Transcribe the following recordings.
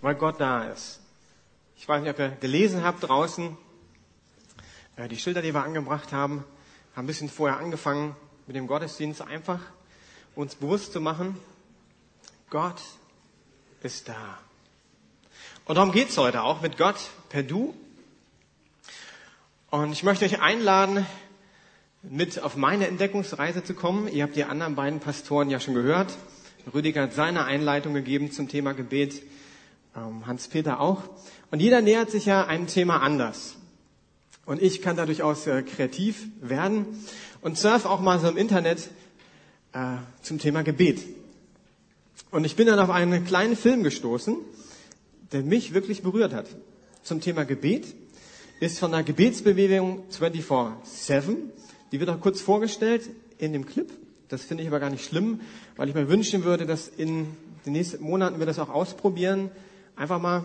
weil Gott da ist. Ich weiß nicht, ob ihr gelesen habt draußen, äh, die Schilder, die wir angebracht haben, haben ein bisschen vorher angefangen mit dem Gottesdienst, einfach uns bewusst zu machen, Gott ist da. Und darum geht's heute auch mit Gott per Du. Und ich möchte euch einladen, mit auf meine Entdeckungsreise zu kommen. Ihr habt die anderen beiden Pastoren ja schon gehört. Rüdiger hat seine Einleitung gegeben zum Thema Gebet, Hans-Peter auch. Und jeder nähert sich ja einem Thema anders. Und ich kann da durchaus kreativ werden und surf auch mal so im Internet äh, zum Thema Gebet. Und ich bin dann auf einen kleinen Film gestoßen, der mich wirklich berührt hat. Zum Thema Gebet ist von der Gebetsbewegung 24-7. Die wird auch kurz vorgestellt in dem Clip. Das finde ich aber gar nicht schlimm, weil ich mir wünschen würde, dass in den nächsten Monaten wir das auch ausprobieren, einfach mal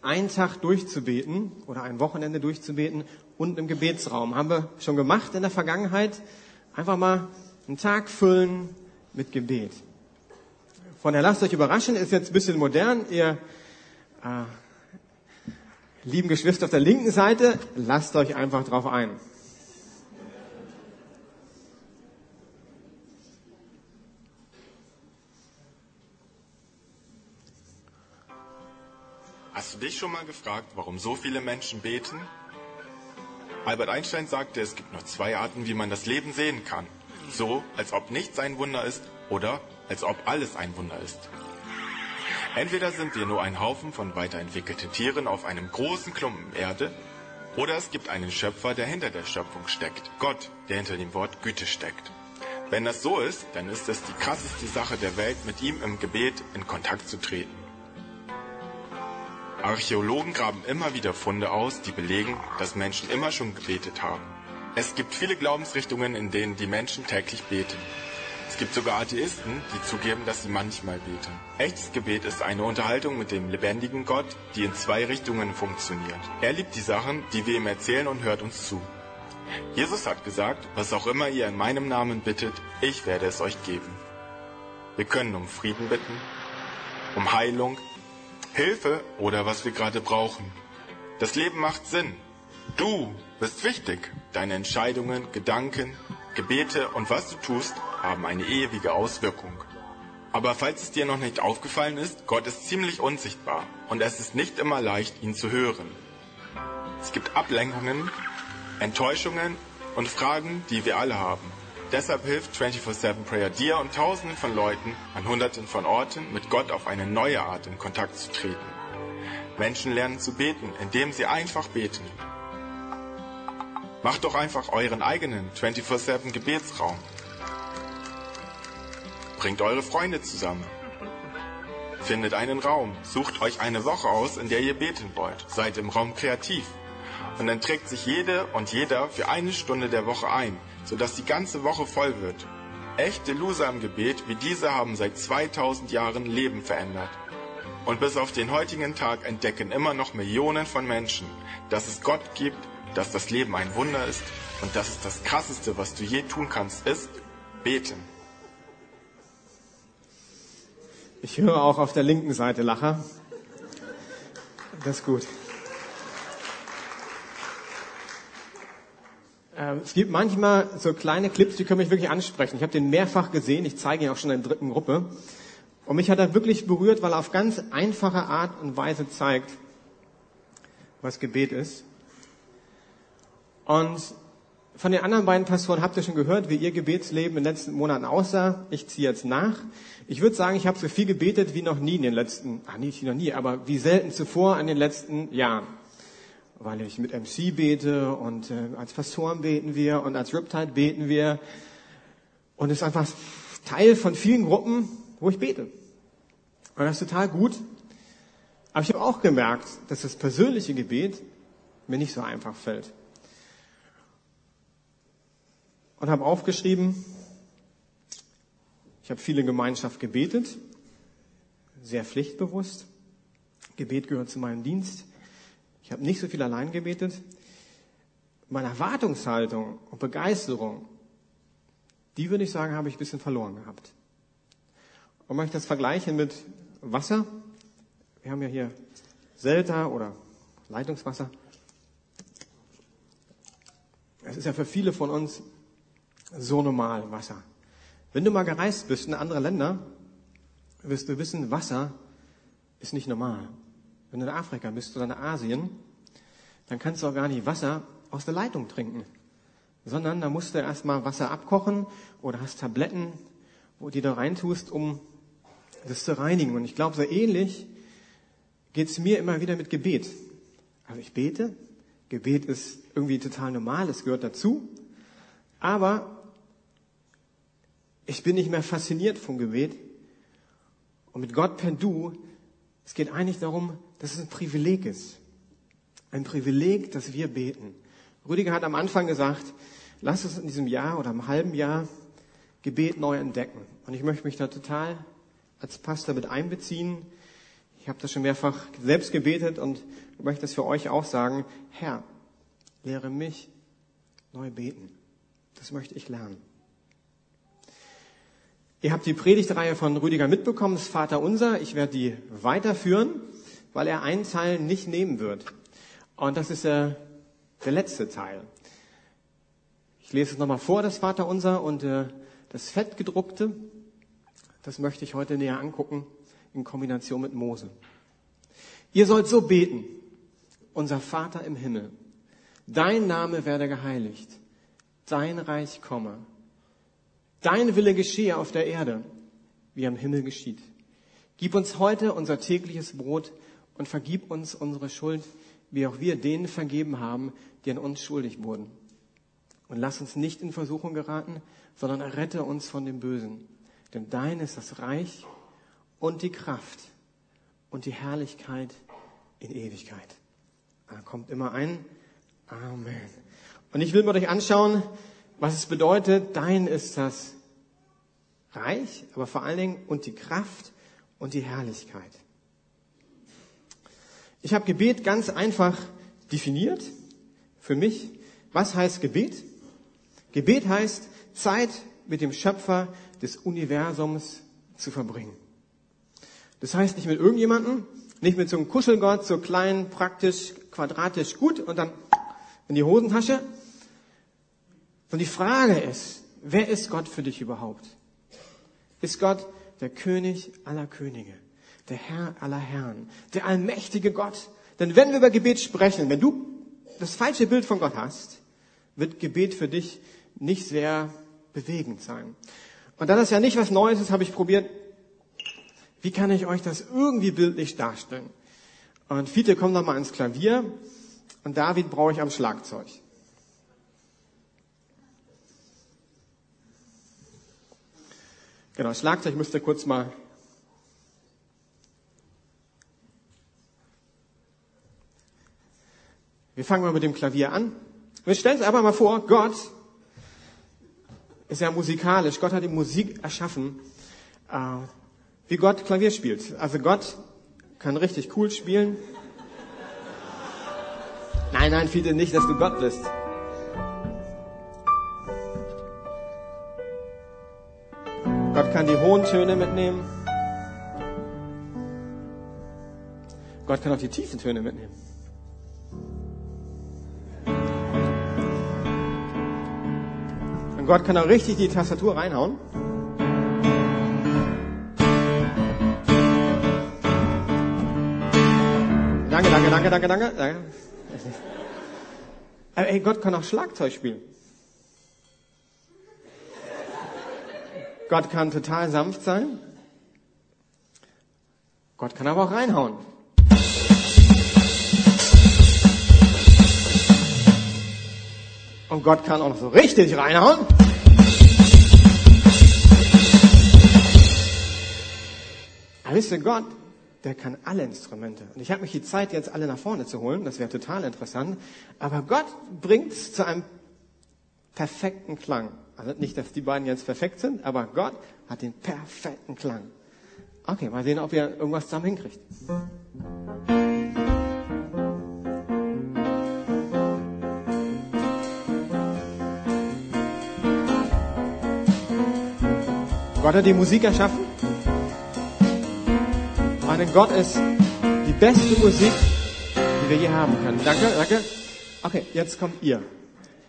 einen Tag durchzubeten oder ein Wochenende durchzubeten und im Gebetsraum. Haben wir schon gemacht in der Vergangenheit. Einfach mal einen Tag füllen mit Gebet. Von der Lasst euch überraschen ist jetzt ein bisschen modern. Ihr äh, lieben Geschwister auf der linken Seite, lasst euch einfach drauf ein. Hast du dich schon mal gefragt, warum so viele Menschen beten? Albert Einstein sagte, es gibt nur zwei Arten, wie man das Leben sehen kann. So, als ob nichts ein Wunder ist oder als ob alles ein Wunder ist. Entweder sind wir nur ein Haufen von weiterentwickelten Tieren auf einem großen Klumpen Erde, oder es gibt einen Schöpfer, der hinter der Schöpfung steckt. Gott, der hinter dem Wort Güte steckt. Wenn das so ist, dann ist es die krasseste Sache der Welt, mit ihm im Gebet in Kontakt zu treten. Archäologen graben immer wieder Funde aus, die belegen, dass Menschen immer schon gebetet haben. Es gibt viele Glaubensrichtungen, in denen die Menschen täglich beten. Es gibt sogar Atheisten, die zugeben, dass sie manchmal beten. Echtes Gebet ist eine Unterhaltung mit dem lebendigen Gott, die in zwei Richtungen funktioniert. Er liebt die Sachen, die wir ihm erzählen und hört uns zu. Jesus hat gesagt, was auch immer ihr in meinem Namen bittet, ich werde es euch geben. Wir können um Frieden bitten, um Heilung, Hilfe oder was wir gerade brauchen. Das Leben macht Sinn. Du bist wichtig. Deine Entscheidungen, Gedanken, Gebete und was du tust, haben eine ewige Auswirkung. Aber falls es dir noch nicht aufgefallen ist, Gott ist ziemlich unsichtbar und es ist nicht immer leicht, ihn zu hören. Es gibt Ablenkungen, Enttäuschungen und Fragen, die wir alle haben. Deshalb hilft 24-7 Prayer dir und Tausenden von Leuten an Hunderten von Orten mit Gott auf eine neue Art in Kontakt zu treten. Menschen lernen zu beten, indem sie einfach beten. Macht doch einfach euren eigenen 24-7 Gebetsraum. Bringt eure Freunde zusammen. Findet einen Raum. Sucht euch eine Woche aus, in der ihr beten wollt. Seid im Raum kreativ. Und dann trägt sich jede und jeder für eine Stunde der Woche ein, sodass die ganze Woche voll wird. Echte Loser im Gebet wie diese haben seit 2000 Jahren Leben verändert. Und bis auf den heutigen Tag entdecken immer noch Millionen von Menschen, dass es Gott gibt, dass das Leben ein Wunder ist und dass es das Krasseste, was du je tun kannst, ist beten. Ich höre auch auf der linken Seite Lacher. Das ist gut. Es gibt manchmal so kleine Clips, die können mich wirklich ansprechen. Ich habe den mehrfach gesehen, ich zeige ihn auch schon in der dritten Gruppe. Und mich hat er wirklich berührt, weil er auf ganz einfache Art und Weise zeigt, was Gebet ist. Und von den anderen beiden Pastoren habt ihr schon gehört, wie ihr Gebetsleben in den letzten Monaten aussah. Ich ziehe jetzt nach. Ich würde sagen, ich habe so viel gebetet wie noch nie in den letzten, ah, nicht wie noch nie, aber wie selten zuvor in den letzten Jahren. Weil ich mit MC bete und äh, als Pastoren beten wir und als Riptide beten wir. Und es ist einfach Teil von vielen Gruppen, wo ich bete. Und das ist total gut. Aber ich habe auch gemerkt, dass das persönliche Gebet mir nicht so einfach fällt und habe aufgeschrieben, ich habe viele Gemeinschaft gebetet, sehr pflichtbewusst. Gebet gehört zu meinem Dienst. Ich habe nicht so viel allein gebetet. Meine Erwartungshaltung und Begeisterung, die würde ich sagen, habe ich ein bisschen verloren gehabt. Und wenn ich das vergleiche mit Wasser, Wir haben ja hier Selta oder Leitungswasser. Es ist ja für viele von uns so normal, Wasser. Wenn du mal gereist bist in andere Länder, wirst du wissen, Wasser ist nicht normal. Wenn du in Afrika bist oder in Asien, dann kannst du auch gar nicht Wasser aus der Leitung trinken, sondern da musst du erstmal Wasser abkochen oder hast Tabletten, wo die da reintust, um das zu reinigen. Und ich glaube, so ähnlich geht es mir immer wieder mit Gebet. Also ich bete, Gebet ist irgendwie total normal, es gehört dazu, aber ich bin nicht mehr fasziniert vom Gebet. Und mit Gott per Du, es geht eigentlich darum, dass es ein Privileg ist. Ein Privileg, dass wir beten. Rüdiger hat am Anfang gesagt, lass uns in diesem Jahr oder im halben Jahr Gebet neu entdecken. Und ich möchte mich da total als Pastor mit einbeziehen. Ich habe das schon mehrfach selbst gebetet und möchte das für euch auch sagen. Herr, lehre mich neu beten. Das möchte ich lernen. Ihr habt die Predigtreihe von Rüdiger mitbekommen, das Vater Unser. Ich werde die weiterführen, weil er einen Teil nicht nehmen wird. Und das ist äh, der letzte Teil. Ich lese es nochmal vor, das Vater Unser und äh, das Fettgedruckte. Das möchte ich heute näher angucken in Kombination mit Mose. Ihr sollt so beten. Unser Vater im Himmel. Dein Name werde geheiligt. Dein Reich komme. Dein Wille geschehe auf der Erde, wie am Himmel geschieht. Gib uns heute unser tägliches Brot und vergib uns unsere Schuld, wie auch wir denen vergeben haben, die an uns schuldig wurden. Und lass uns nicht in Versuchung geraten, sondern errette uns von dem Bösen. Denn dein ist das Reich und die Kraft und die Herrlichkeit in Ewigkeit. Da kommt immer ein Amen. Und ich will mit euch anschauen, was es bedeutet, dein ist das Reich, aber vor allen Dingen und die Kraft und die Herrlichkeit. Ich habe Gebet ganz einfach definiert für mich. Was heißt Gebet? Gebet heißt Zeit mit dem Schöpfer des Universums zu verbringen. Das heißt nicht mit irgendjemandem, nicht mit so einem Kuschelgott, so klein, praktisch, quadratisch gut und dann in die Hosentasche. Und die Frage ist, wer ist Gott für dich überhaupt? ist Gott der König aller Könige, der Herr aller Herren, der allmächtige Gott. Denn wenn wir über Gebet sprechen, wenn du das falsche Bild von Gott hast, wird Gebet für dich nicht sehr bewegend sein. Und da das ja nicht was Neues ist, habe ich probiert, wie kann ich euch das irgendwie bildlich darstellen? Und Fiete kommt nochmal ins Klavier und David brauche ich am Schlagzeug. Genau, Schlagzeug müsst ihr kurz mal. Wir fangen mal mit dem Klavier an. Wir stellen uns einfach mal vor, Gott ist ja musikalisch. Gott hat die Musik erschaffen, äh, wie Gott Klavier spielt. Also Gott kann richtig cool spielen. Nein, nein, viele nicht, dass du Gott bist. Gott kann die hohen Töne mitnehmen. Gott kann auch die tiefen Töne mitnehmen. Und Gott kann auch richtig die Tastatur reinhauen. Danke, danke, danke, danke, danke. Aber ey, Gott kann auch Schlagzeug spielen. Gott kann total sanft sein. Gott kann aber auch reinhauen. Und Gott kann auch noch so richtig reinhauen. Aber wisst ihr, Gott, der kann alle Instrumente. Und ich habe mich die Zeit, jetzt alle nach vorne zu holen. Das wäre total interessant. Aber Gott bringt es zu einem perfekten Klang. Also nicht, dass die beiden jetzt perfekt sind, aber Gott hat den perfekten Klang. Okay, mal sehen, ob ihr irgendwas zusammen hinkriegt. Gott hat die Musik erschaffen. Meine Gott ist beste Musik, die wir je haben können. Danke, danke. Okay, jetzt kommt ihr.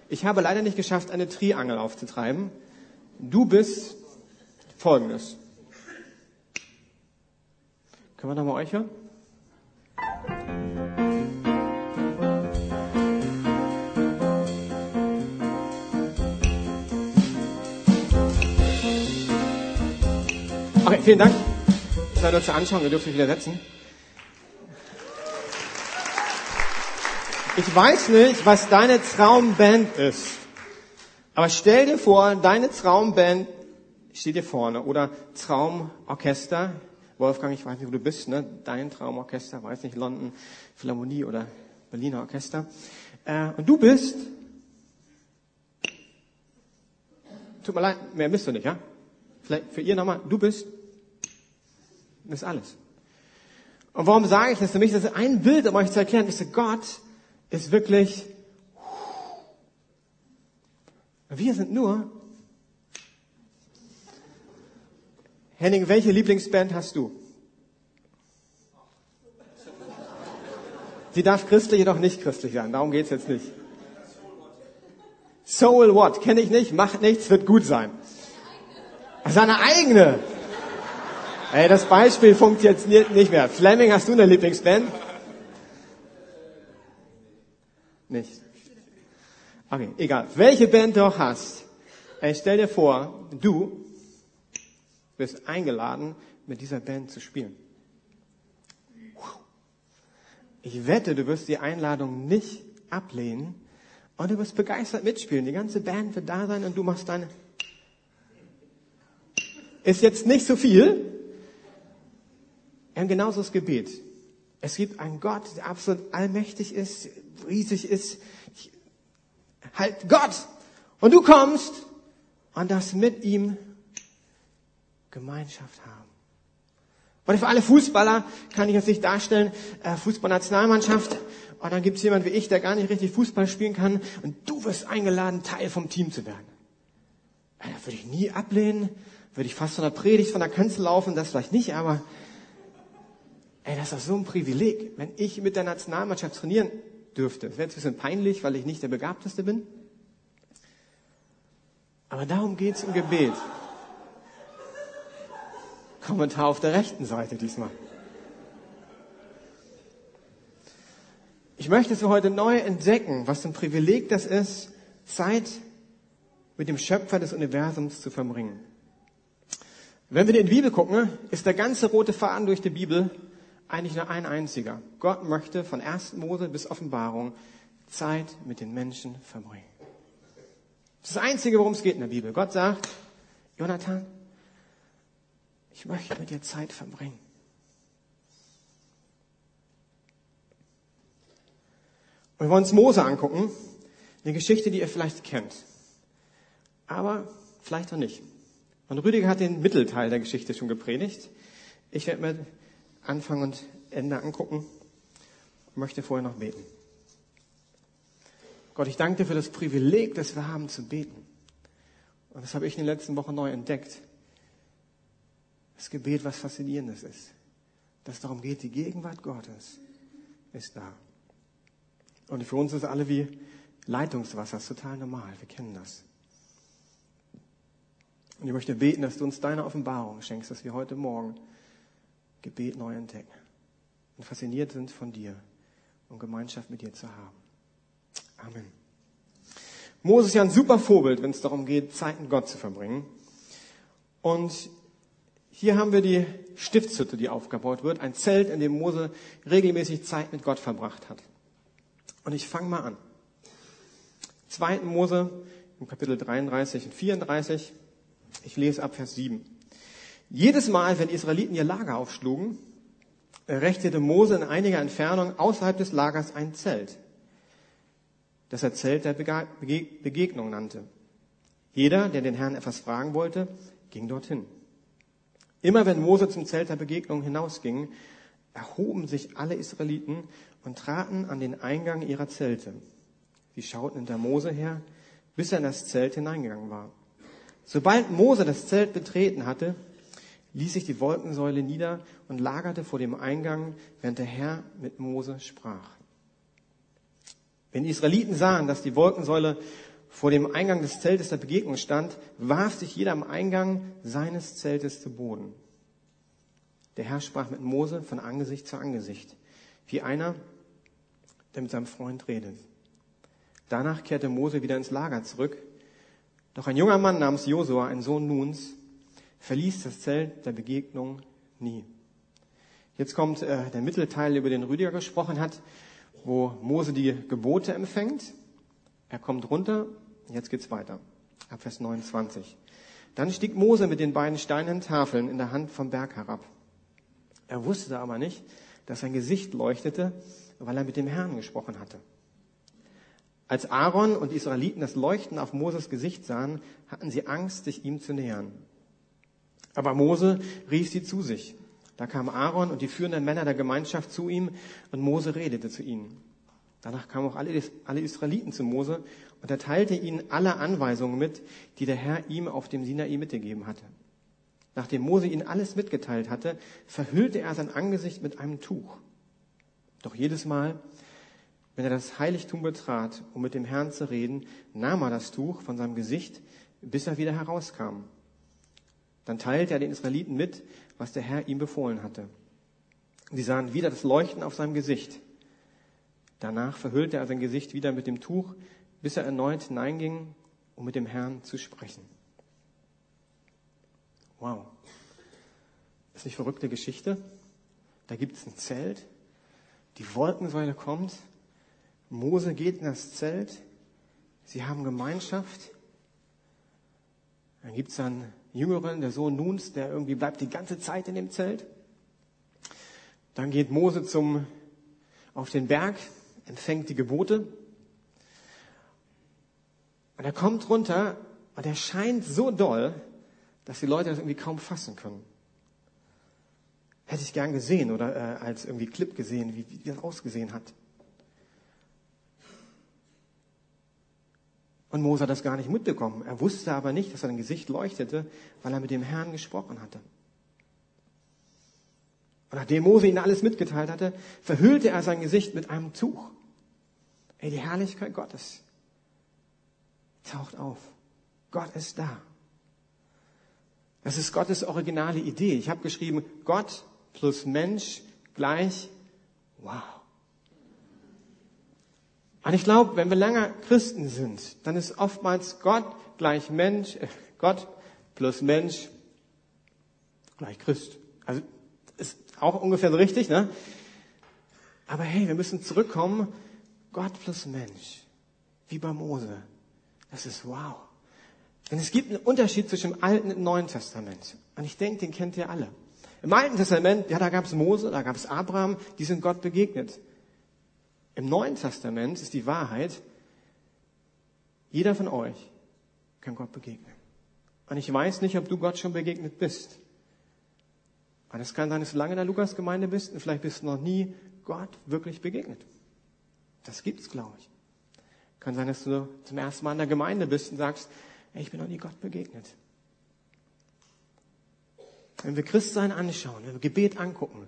Ich habe leider nicht geschafft, eine Triangel aufzutreiben. Du bist folgendes. Können wir nochmal euch hören? Vielen Dank. Das war nur zur Anschauung, ihr dürft euch wieder setzen. Ich weiß nicht, was deine Traumband ist. Aber stell dir vor, deine Traumband steht dir vorne. Oder Traumorchester. Wolfgang, ich weiß nicht, wo du bist, ne? Dein Traumorchester, weiß nicht, London Philharmonie oder Berliner Orchester. Äh, und du bist, tut mir leid, mehr bist du nicht, ja? Vielleicht für ihr nochmal, du bist das ist alles. Und warum sage ich das? Für mich das ist ein Bild, um euch zu erklären. Ich so, Gott ist wirklich, wir sind nur, Henning, welche Lieblingsband hast du? Sie darf christlich, jedoch nicht christlich sein. Darum geht's jetzt nicht. Soul What? Kenne ich nicht, macht nichts, wird gut sein. Seine eigene. Ey, das Beispiel funktioniert nicht mehr. Fleming, hast du eine Lieblingsband? Nicht. Okay, egal. Welche Band du auch hast, ey, stell dir vor, du bist eingeladen, mit dieser Band zu spielen. Ich wette, du wirst die Einladung nicht ablehnen und du wirst begeistert mitspielen. Die ganze Band wird da sein und du machst deine. Ist jetzt nicht so viel, wir haben genauso das Gebet. Es gibt einen Gott, der absolut allmächtig ist, riesig ist. Halt Gott! Und du kommst und das mit ihm Gemeinschaft haben. Und für alle Fußballer kann ich jetzt nicht darstellen, äh, Fußballnationalmannschaft, und dann gibt es jemand wie ich, der gar nicht richtig Fußball spielen kann, und du wirst eingeladen, Teil vom Team zu werden. Äh, das würde ich nie ablehnen, würde ich fast von der Predigt von der Kanzel laufen, das vielleicht nicht, aber Ey, das ist doch so ein Privileg, wenn ich mit der Nationalmannschaft trainieren dürfte. Das wäre jetzt ein bisschen peinlich, weil ich nicht der Begabteste bin. Aber darum geht's im Gebet. Kommentar auf der rechten Seite diesmal. Ich möchte es für heute neu entdecken, was ein Privileg das ist, Zeit mit dem Schöpfer des Universums zu verbringen. Wenn wir in die Bibel gucken, ist der ganze rote Faden durch die Bibel eigentlich nur ein einziger. Gott möchte von 1. Mose bis Offenbarung Zeit mit den Menschen verbringen. Das ist das Einzige, worum es geht in der Bibel. Gott sagt, Jonathan, ich möchte mit dir Zeit verbringen. Und wir wollen uns Mose angucken, eine Geschichte, die ihr vielleicht kennt. Aber vielleicht auch nicht. Und Rüdiger hat den Mittelteil der Geschichte schon gepredigt. Ich werde mir Anfang und Ende angucken und möchte vorher noch beten. Gott, ich danke dir für das Privileg, das wir haben zu beten. Und das habe ich in den letzten Wochen neu entdeckt. Das Gebet, was faszinierendes ist. Dass es darum geht, die Gegenwart Gottes ist da. Und für uns ist alle wie Leitungswasser, das ist total normal. Wir kennen das. Und ich möchte beten, dass du uns deine Offenbarung schenkst, dass wir heute Morgen Gebet neu entdecken und fasziniert sind von dir und Gemeinschaft mit dir zu haben. Amen. Moses ist ja ein super Vorbild, wenn es darum geht, Zeit mit Gott zu verbringen. Und hier haben wir die Stiftshütte, die aufgebaut wird, ein Zelt, in dem Mose regelmäßig Zeit mit Gott verbracht hat. Und ich fange mal an. 2. Mose im Kapitel 33 und 34. Ich lese ab Vers 7. Jedes Mal, wenn die Israeliten ihr Lager aufschlugen, richtete Mose in einiger Entfernung außerhalb des Lagers ein Zelt, das er Zelt der Begegnung nannte. Jeder, der den Herrn etwas fragen wollte, ging dorthin. Immer wenn Mose zum Zelt der Begegnung hinausging, erhoben sich alle Israeliten und traten an den Eingang ihrer Zelte. Sie schauten hinter Mose her, bis er in das Zelt hineingegangen war. Sobald Mose das Zelt betreten hatte, ließ sich die Wolkensäule nieder und lagerte vor dem Eingang, während der Herr mit Mose sprach. Wenn die Israeliten sahen, dass die Wolkensäule vor dem Eingang des Zeltes der Begegnung stand, warf sich jeder am Eingang seines Zeltes zu Boden. Der Herr sprach mit Mose von Angesicht zu Angesicht, wie einer, der mit seinem Freund redet. Danach kehrte Mose wieder ins Lager zurück. Doch ein junger Mann namens Josua, ein Sohn Nuns, verließ das Zelt der Begegnung nie. Jetzt kommt äh, der Mittelteil, über den Rüdiger gesprochen hat, wo Mose die Gebote empfängt. Er kommt runter, jetzt geht's weiter. Ab Vers 29. Dann stieg Mose mit den beiden steinernen Tafeln in der Hand vom Berg herab. Er wusste aber nicht, dass sein Gesicht leuchtete, weil er mit dem Herrn gesprochen hatte. Als Aaron und die Israeliten das Leuchten auf Moses Gesicht sahen, hatten sie Angst, sich ihm zu nähern. Aber Mose rief sie zu sich. Da kam Aaron und die führenden Männer der Gemeinschaft zu ihm und Mose redete zu ihnen. Danach kamen auch alle, alle Israeliten zu Mose und er teilte ihnen alle Anweisungen mit, die der Herr ihm auf dem Sinai mitgegeben hatte. Nachdem Mose ihnen alles mitgeteilt hatte, verhüllte er sein Angesicht mit einem Tuch. Doch jedes Mal, wenn er das Heiligtum betrat, um mit dem Herrn zu reden, nahm er das Tuch von seinem Gesicht, bis er wieder herauskam. Dann teilte er den Israeliten mit, was der Herr ihm befohlen hatte. Sie sahen wieder das Leuchten auf seinem Gesicht. Danach verhüllte er sein Gesicht wieder mit dem Tuch, bis er erneut hineinging, um mit dem Herrn zu sprechen. Wow. Das ist nicht verrückte Geschichte? Da gibt es ein Zelt, die Wolkensäule kommt Mose geht in das Zelt, sie haben Gemeinschaft. Dann gibt es einen Jüngeren, der Sohn Nuns, der irgendwie bleibt die ganze Zeit in dem Zelt. Dann geht Mose zum, auf den Berg, empfängt die Gebote. Und er kommt runter und er scheint so doll, dass die Leute das irgendwie kaum fassen können. Hätte ich gern gesehen oder äh, als irgendwie Clip gesehen, wie, wie das ausgesehen hat. Und Mose hat das gar nicht mitbekommen. Er wusste aber nicht, dass sein Gesicht leuchtete, weil er mit dem Herrn gesprochen hatte. Und nachdem Mose ihn alles mitgeteilt hatte, verhüllte er sein Gesicht mit einem Tuch. Ey, die Herrlichkeit Gottes taucht auf. Gott ist da. Das ist Gottes originale Idee. Ich habe geschrieben, Gott plus Mensch gleich, wow. Und ich glaube, wenn wir länger Christen sind, dann ist oftmals Gott gleich Mensch, äh, Gott plus Mensch gleich Christ. Also ist auch ungefähr so richtig, ne? Aber hey, wir müssen zurückkommen. Gott plus Mensch. Wie bei Mose. Das ist wow. Denn es gibt einen Unterschied zwischen dem Alten und dem Neuen Testament. Und ich denke, den kennt ihr alle. Im Alten Testament, ja, da gab es Mose, da gab es Abraham, die sind Gott begegnet. Im Neuen Testament ist die Wahrheit, jeder von euch kann Gott begegnen. Und ich weiß nicht, ob du Gott schon begegnet bist. Und es kann sein, dass du lange in der Lukas-Gemeinde bist und vielleicht bist du noch nie Gott wirklich begegnet. Das gibt's, glaube ich. Kann sein, dass du zum ersten Mal in der Gemeinde bist und sagst, ey, ich bin noch nie Gott begegnet. Wenn wir Christsein anschauen, wenn wir Gebet angucken,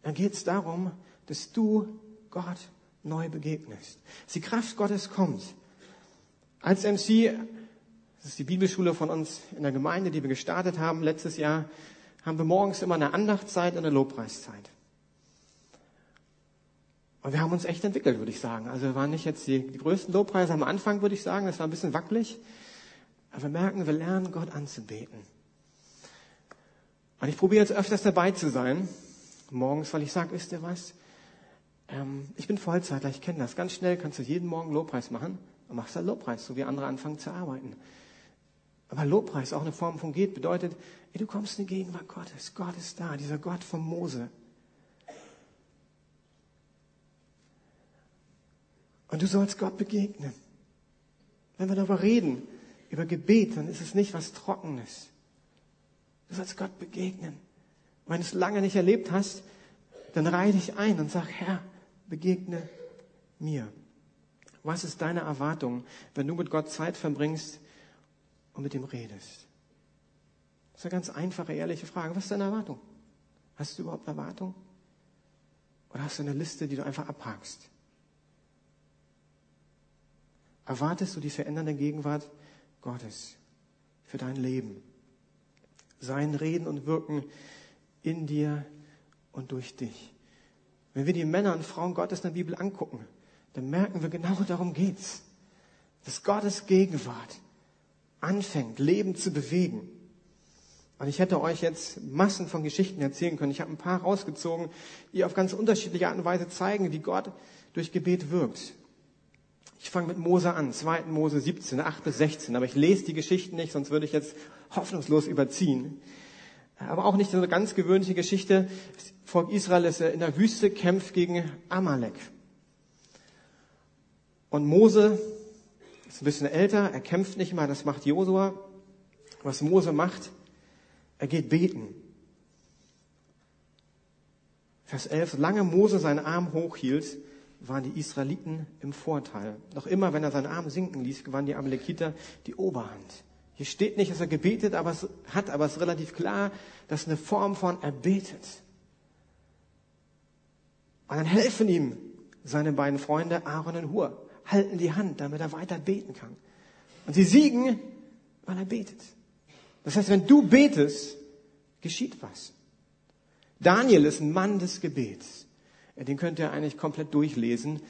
dann geht es darum, dass du Gott neu begegnest. Dass die Kraft Gottes kommt. Als MC, das ist die Bibelschule von uns in der Gemeinde, die wir gestartet haben letztes Jahr, haben wir morgens immer eine Andachtszeit und eine Lobpreiszeit. Und wir haben uns echt entwickelt, würde ich sagen. Also wir waren nicht jetzt die, die größten Lobpreise am Anfang, würde ich sagen. Das war ein bisschen wackelig. Aber wir merken, wir lernen Gott anzubeten. Und ich probiere jetzt öfters dabei zu sein. Morgens, weil ich sage, wisst ihr was? Ähm, ich bin Vollzeitler, ich kenne das. Ganz schnell kannst du jeden Morgen Lobpreis machen und machst dann Lobpreis, so wie andere anfangen zu arbeiten. Aber Lobpreis, auch eine Form von Geht, bedeutet, ey, du kommst in die Gegenwart Gottes. Gott ist da, dieser Gott von Mose. Und du sollst Gott begegnen. Wenn wir darüber reden, über Gebet, dann ist es nicht was Trockenes. Du sollst Gott begegnen. Und wenn du es lange nicht erlebt hast, dann reihe dich ein und sag, Herr, begegne mir. Was ist deine Erwartung, wenn du mit Gott Zeit verbringst und mit ihm redest? Das ist eine ganz einfache, ehrliche Frage. Was ist deine Erwartung? Hast du überhaupt Erwartung? Oder hast du eine Liste, die du einfach abhakst? Erwartest du die verändernde Gegenwart Gottes für dein Leben? Sein Reden und Wirken in dir und durch dich. Wenn wir die Männer und Frauen Gottes in der Bibel angucken, dann merken wir genau darum geht's. Dass Gottes Gegenwart anfängt, Leben zu bewegen. Und ich hätte euch jetzt Massen von Geschichten erzählen können. Ich habe ein paar rausgezogen, die auf ganz unterschiedliche Art und Weise zeigen, wie Gott durch Gebet wirkt. Ich fange mit Mose an, 2. Mose 17, 8 bis 16. Aber ich lese die Geschichten nicht, sonst würde ich jetzt hoffnungslos überziehen. Aber auch nicht so eine ganz gewöhnliche Geschichte. Das Volk Israel ist in der Wüste, kämpft gegen Amalek. Und Mose ist ein bisschen älter, er kämpft nicht mal, das macht Josua. Was Mose macht, er geht beten. Vers 11, solange Mose seinen Arm hochhielt, waren die Israeliten im Vorteil. Noch immer, wenn er seinen Arm sinken ließ, gewannen die Amalekiter die Oberhand. Hier steht nicht, dass er gebetet aber es hat, aber es ist relativ klar, dass eine Form von erbetet. Und dann helfen ihm seine beiden Freunde Aaron und Hur halten die Hand, damit er weiter beten kann. Und sie siegen, weil er betet. Das heißt, wenn du betest, geschieht was. Daniel ist ein Mann des Gebets. Den könnt ihr eigentlich komplett durchlesen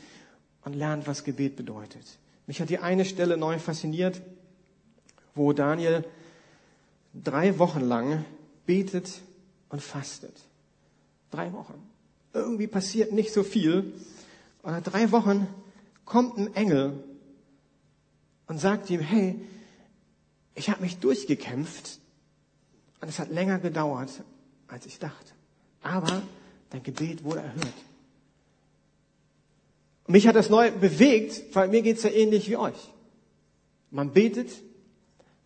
und lernt, was Gebet bedeutet. Mich hat die eine Stelle neu fasziniert, wo Daniel drei Wochen lang betet und fastet. Drei Wochen. Irgendwie passiert nicht so viel. Und nach drei Wochen kommt ein Engel und sagt ihm, hey, ich habe mich durchgekämpft und es hat länger gedauert, als ich dachte. Aber dein Gebet wurde erhört. Mich hat das neu bewegt, weil mir geht's ja ähnlich wie euch. Man betet,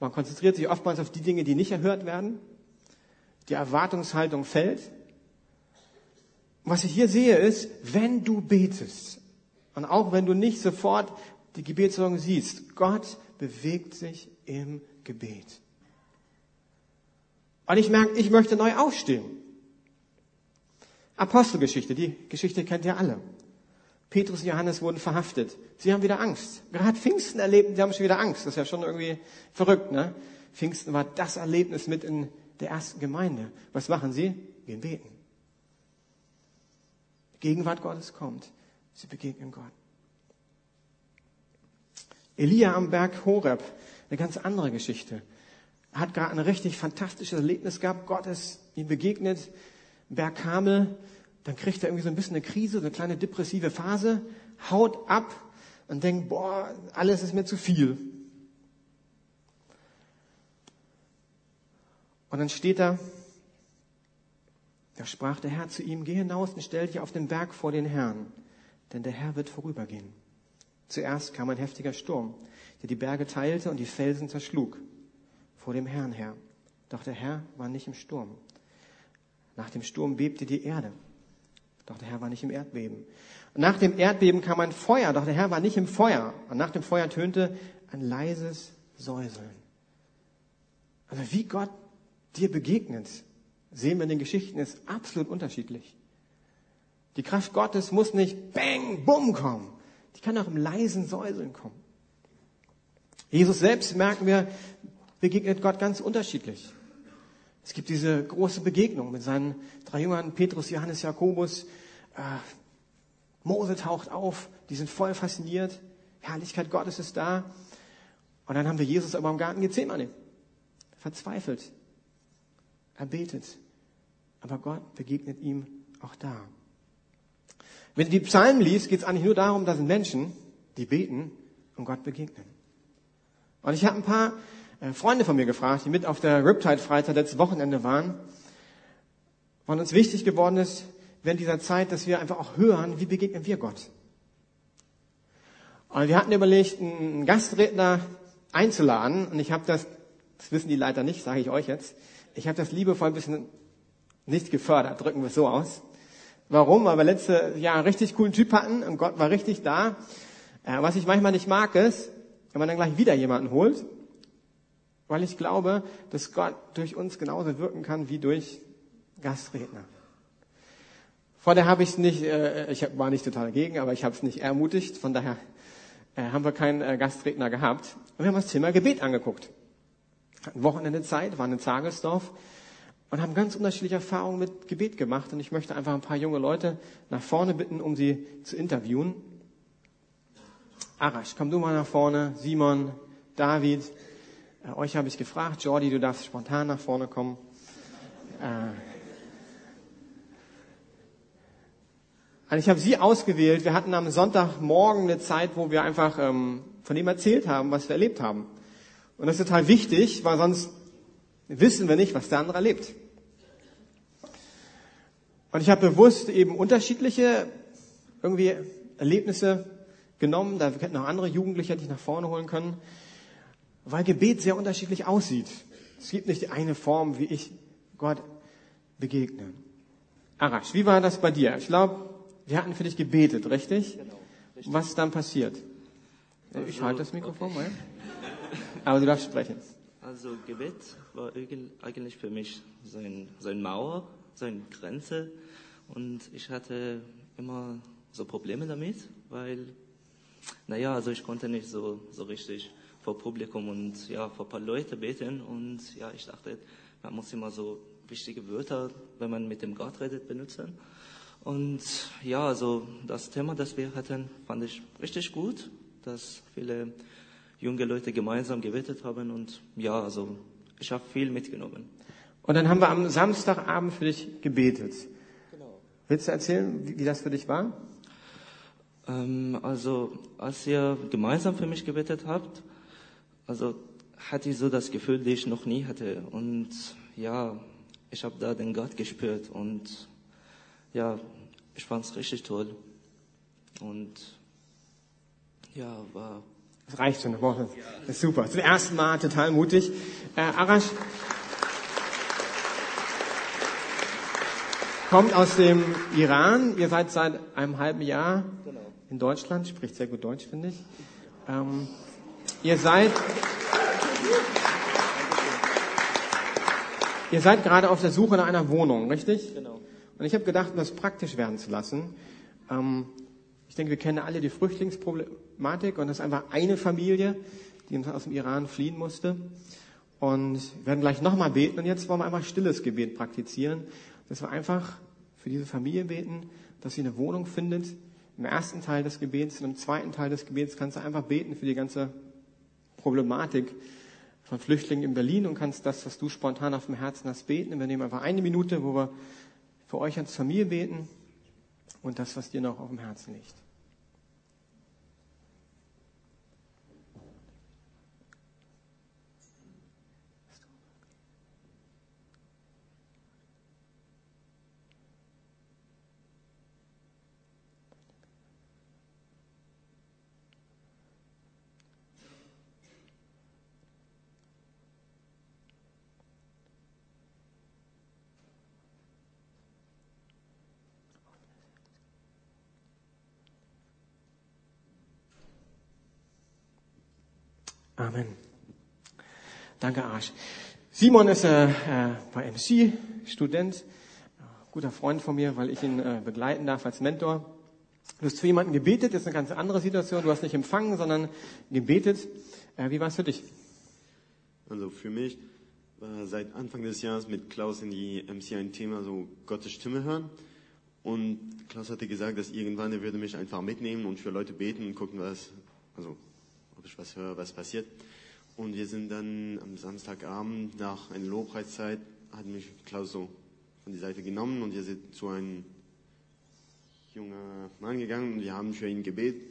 man konzentriert sich oftmals auf die Dinge, die nicht erhört werden. Die Erwartungshaltung fällt. Was ich hier sehe ist, wenn du betest, und auch wenn du nicht sofort die Gebetssorgen siehst, Gott bewegt sich im Gebet. Und ich merke, ich möchte neu aufstehen. Apostelgeschichte, die Geschichte kennt ihr alle. Petrus und Johannes wurden verhaftet. Sie haben wieder Angst. Gerade Pfingsten erlebten, sie haben schon wieder Angst. Das ist ja schon irgendwie verrückt, ne? Pfingsten war das Erlebnis mit in der ersten Gemeinde. Was machen sie? Gehen beten. Gegenwart Gottes kommt. Sie begegnen Gott. Elia am Berg Horeb, eine ganz andere Geschichte. Hat gerade ein richtig fantastisches Erlebnis gehabt. Gott ist ihm begegnet. Berg Kamel. Dann kriegt er irgendwie so ein bisschen eine Krise, so eine kleine depressive Phase, haut ab und denkt, boah, alles ist mir zu viel. Und dann steht er, da sprach der Herr zu ihm, geh hinaus und stell dich auf den Berg vor den Herrn denn der Herr wird vorübergehen. Zuerst kam ein heftiger Sturm, der die Berge teilte und die Felsen zerschlug vor dem Herrn her. Doch der Herr war nicht im Sturm. Nach dem Sturm bebte die Erde. Doch der Herr war nicht im Erdbeben. Und nach dem Erdbeben kam ein Feuer, doch der Herr war nicht im Feuer. Und nach dem Feuer tönte ein leises Säuseln. Also wie Gott dir begegnet, sehen wir in den Geschichten, ist absolut unterschiedlich. Die Kraft Gottes muss nicht bang, bumm kommen. Die kann auch im leisen Säuseln kommen. Jesus selbst, merken wir, begegnet Gott ganz unterschiedlich. Es gibt diese große Begegnung mit seinen drei Jüngern, Petrus, Johannes, Jakobus. Äh, Mose taucht auf, die sind voll fasziniert. Herrlichkeit Gottes ist da. Und dann haben wir Jesus aber im Garten Gethsemane. Verzweifelt. Er betet. Aber Gott begegnet ihm auch da. Wenn du die Psalmen liest, geht es eigentlich nur darum, dass Menschen, die beten und Gott begegnen. Und ich habe ein paar Freunde von mir gefragt, die mit auf der Riptide-Freizeit letztes Wochenende waren, wann uns wichtig geworden ist, während dieser Zeit, dass wir einfach auch hören, wie begegnen wir Gott. Und wir hatten überlegt, einen Gastredner einzuladen, und ich habe das, das wissen die Leiter nicht, sage ich euch jetzt, ich habe das liebevoll ein bisschen nicht gefördert, drücken wir es so aus. Warum? Weil wir letztes Jahr einen richtig coolen Typ hatten und Gott war richtig da. Äh, was ich manchmal nicht mag ist, wenn man dann gleich wieder jemanden holt weil ich glaube, dass Gott durch uns genauso wirken kann wie durch Gastredner. Vorher habe ich es nicht, äh, ich war nicht total dagegen, aber ich habe es nicht ermutigt. Von daher äh, haben wir keinen äh, Gastredner gehabt. Und wir haben das Thema Gebet angeguckt. Hatten Wochenende Zeit, waren in Zagelsdorf und haben ganz unterschiedliche Erfahrungen mit Gebet gemacht. Und ich möchte einfach ein paar junge Leute nach vorne bitten, um sie zu interviewen. Arash, komm du mal nach vorne. Simon, David, äh, euch habe ich gefragt. Jordi, du darfst spontan nach vorne kommen. Äh, also ich habe sie ausgewählt. Wir hatten am Sonntagmorgen eine Zeit, wo wir einfach ähm, von dem erzählt haben, was wir erlebt haben. Und das ist total wichtig, weil sonst wissen wir nicht, was der andere erlebt. Und ich habe bewusst eben unterschiedliche irgendwie Erlebnisse genommen. Da hätten noch andere Jugendliche, die ich nach vorne holen können weil Gebet sehr unterschiedlich aussieht. Es gibt nicht die eine Form, wie ich Gott begegne. Arash, wie war das bei dir? Ich glaube, wir hatten für dich gebetet, richtig? Genau. Richtig. Was ist dann passiert? Also, ich halte das Mikrofon okay. mal. Aber du darfst sprechen. Also Gebet war eigentlich für mich sein, sein Mauer, seine Grenze. Und ich hatte immer so Probleme damit, weil, naja, also ich konnte nicht so, so richtig vor Publikum und ja, vor ein paar Leute beten. Und ja, ich dachte, man muss immer so wichtige Wörter, wenn man mit dem Gott redet, benutzen. Und ja, also das Thema, das wir hatten, fand ich richtig gut, dass viele junge Leute gemeinsam gebetet haben. Und ja, also ich habe viel mitgenommen. Und dann haben wir am Samstagabend für dich gebetet. Genau. Willst du erzählen, wie, wie das für dich war? Ähm, also, als ihr gemeinsam für mich gebetet habt, also hatte ich so das Gefühl, die ich noch nie hatte. Und ja, ich habe da den Gott gespürt und ja, ich fand es richtig toll. Und ja, war. Das reicht schon, eine Woche. Das ist super. Zum ersten Mal total mutig. Äh, Arash kommt aus dem Iran. Ihr seid seit einem halben Jahr genau. in Deutschland. Spricht sehr gut Deutsch, finde ich. Ähm, Ihr seid, ihr seid gerade auf der Suche nach einer Wohnung, richtig? Genau. Und ich habe gedacht, um das praktisch werden zu lassen, ähm, ich denke, wir kennen alle die Flüchtlingsproblematik und das ist einfach eine Familie, die aus dem Iran fliehen musste. Und wir werden gleich nochmal beten und jetzt wollen wir einfach stilles Gebet praktizieren, dass wir einfach für diese Familie beten, dass sie eine Wohnung findet. Im ersten Teil des Gebets und im zweiten Teil des Gebets kannst du einfach beten für die ganze Problematik von Flüchtlingen in Berlin und kannst das, was du spontan auf dem Herzen hast, beten. Wir nehmen einfach eine Minute, wo wir für euch als Familie beten und das, was dir noch auf dem Herzen liegt. Amen. Danke, Arsch. Simon ist äh, äh, bei MC, Student, guter Freund von mir, weil ich ihn äh, begleiten darf als Mentor. Du hast für jemanden gebetet, das ist eine ganz andere Situation. Du hast nicht empfangen, sondern gebetet. Äh, wie war es für dich? Also für mich war seit Anfang des Jahres mit Klaus in die MC ein Thema, so Gottes Stimme hören. Und Klaus hatte gesagt, dass irgendwann er würde mich einfach mitnehmen und für Leute beten und gucken, was, also ob ich was höre, was passiert. Und wir sind dann am Samstagabend nach einer Lobpreiszeit, hat mich Klaus so von die Seite genommen und wir sind zu einem jungen Mann gegangen und wir haben für ihn gebetet.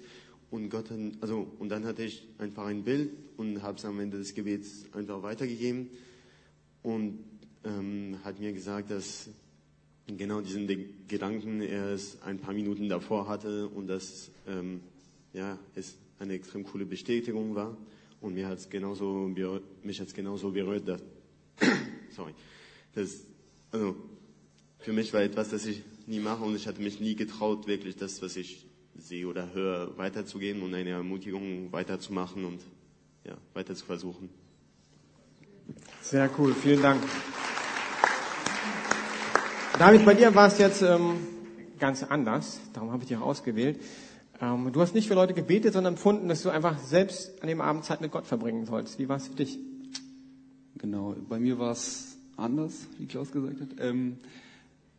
Und Gott hat, also, und dann hatte ich einfach ein Bild und habe es am Ende des Gebets einfach weitergegeben und ähm, hat mir gesagt, dass genau diesen Gedanken er es ein paar Minuten davor hatte und dass ähm, ja, es eine extrem coole Bestätigung war. Und mir hat's genauso, genauso berührt, dass, sorry, das, also, für mich war etwas, das ich nie mache und ich hatte mich nie getraut, wirklich das, was ich sehe oder höre, weiterzugeben und eine Ermutigung weiterzumachen und, ja, weiter zu versuchen. Sehr cool, vielen Dank. David, bei dir war es jetzt ähm, ganz anders, darum habe ich dich auch ausgewählt. Ähm, du hast nicht für Leute gebetet, sondern empfunden, dass du einfach selbst an dem Abend Zeit mit Gott verbringen sollst. Wie war es für dich? Genau, bei mir war es anders, wie Klaus gesagt hat. Ähm,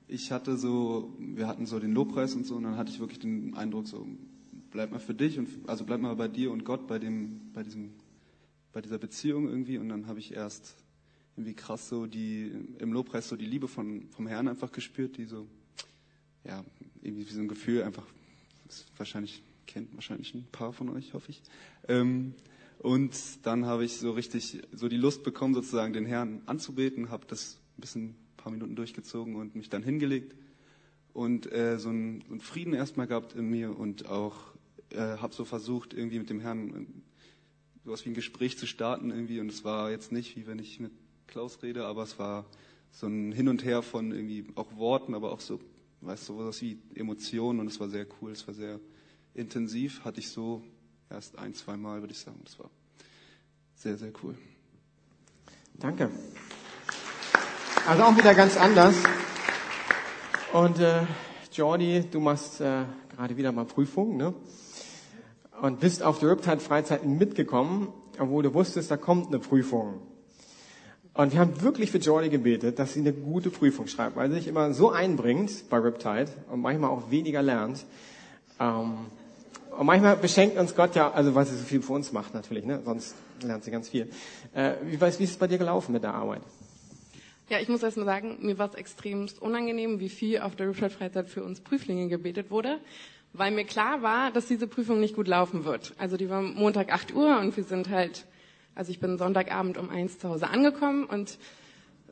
ich hatte so, wir hatten so den Lobpreis und so, und dann hatte ich wirklich den Eindruck, so bleib mal für dich und also bleib mal bei dir und Gott bei dem, bei diesem, bei dieser Beziehung irgendwie. Und dann habe ich erst irgendwie krass so die im Lobpreis so die Liebe von vom Herrn einfach gespürt, die so ja irgendwie wie so ein Gefühl einfach wahrscheinlich kennt wahrscheinlich ein paar von euch, hoffe ich. Ähm, und dann habe ich so richtig so die Lust bekommen, sozusagen den Herrn anzubeten, habe das ein bisschen ein paar Minuten durchgezogen und mich dann hingelegt und äh, so, einen, so einen Frieden erstmal gehabt in mir und auch äh, habe so versucht, irgendwie mit dem Herrn äh, sowas wie ein Gespräch zu starten irgendwie. Und es war jetzt nicht, wie wenn ich mit Klaus rede, aber es war so ein Hin und Her von irgendwie auch Worten, aber auch so, weißt du, sowas wie Emotionen und es war sehr cool, es war sehr intensiv, hatte ich so erst ein, zwei Mal, würde ich sagen. Das war sehr, sehr cool. Danke. Also auch wieder ganz anders. Und äh, Jordi, du machst äh, gerade wieder mal Prüfung, ne? Und bist auf die Riptide-Freizeiten mitgekommen, obwohl du wusstest, da kommt eine Prüfung. Und wir haben wirklich für Jordi gebetet, dass sie eine gute Prüfung schreibt, weil sie sich immer so einbringt bei Riptide und manchmal auch weniger lernt. Ähm, und manchmal beschenkt uns Gott ja, also weil sie so viel für uns macht natürlich, ne? sonst lernt sie ganz viel. Äh, wie, ist es bei dir gelaufen mit der Arbeit? Ja, ich muss erst mal sagen, mir war es extremst unangenehm, wie viel auf der Riptide-Freizeit für uns Prüflinge gebetet wurde, weil mir klar war, dass diese Prüfung nicht gut laufen wird. Also die war Montag 8 Uhr und wir sind halt, also ich bin Sonntagabend um eins zu Hause angekommen und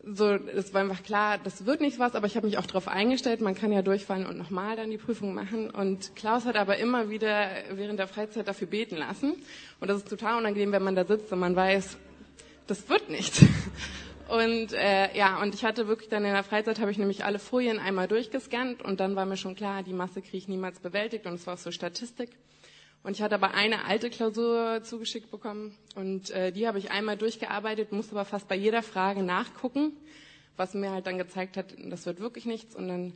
so, es war einfach klar, das wird nicht was, aber ich habe mich auch darauf eingestellt, man kann ja durchfallen und nochmal dann die Prüfung machen. Und Klaus hat aber immer wieder während der Freizeit dafür beten lassen. Und das ist total unangenehm, wenn man da sitzt und man weiß, das wird nicht. Und äh, ja, und ich hatte wirklich dann in der Freizeit habe ich nämlich alle Folien einmal durchgescannt und dann war mir schon klar, die Masse kriege ich niemals bewältigt und es war auch so Statistik. Und ich hatte aber eine alte Klausur zugeschickt bekommen und äh, die habe ich einmal durchgearbeitet, musste aber fast bei jeder Frage nachgucken, was mir halt dann gezeigt hat, das wird wirklich nichts. Und dann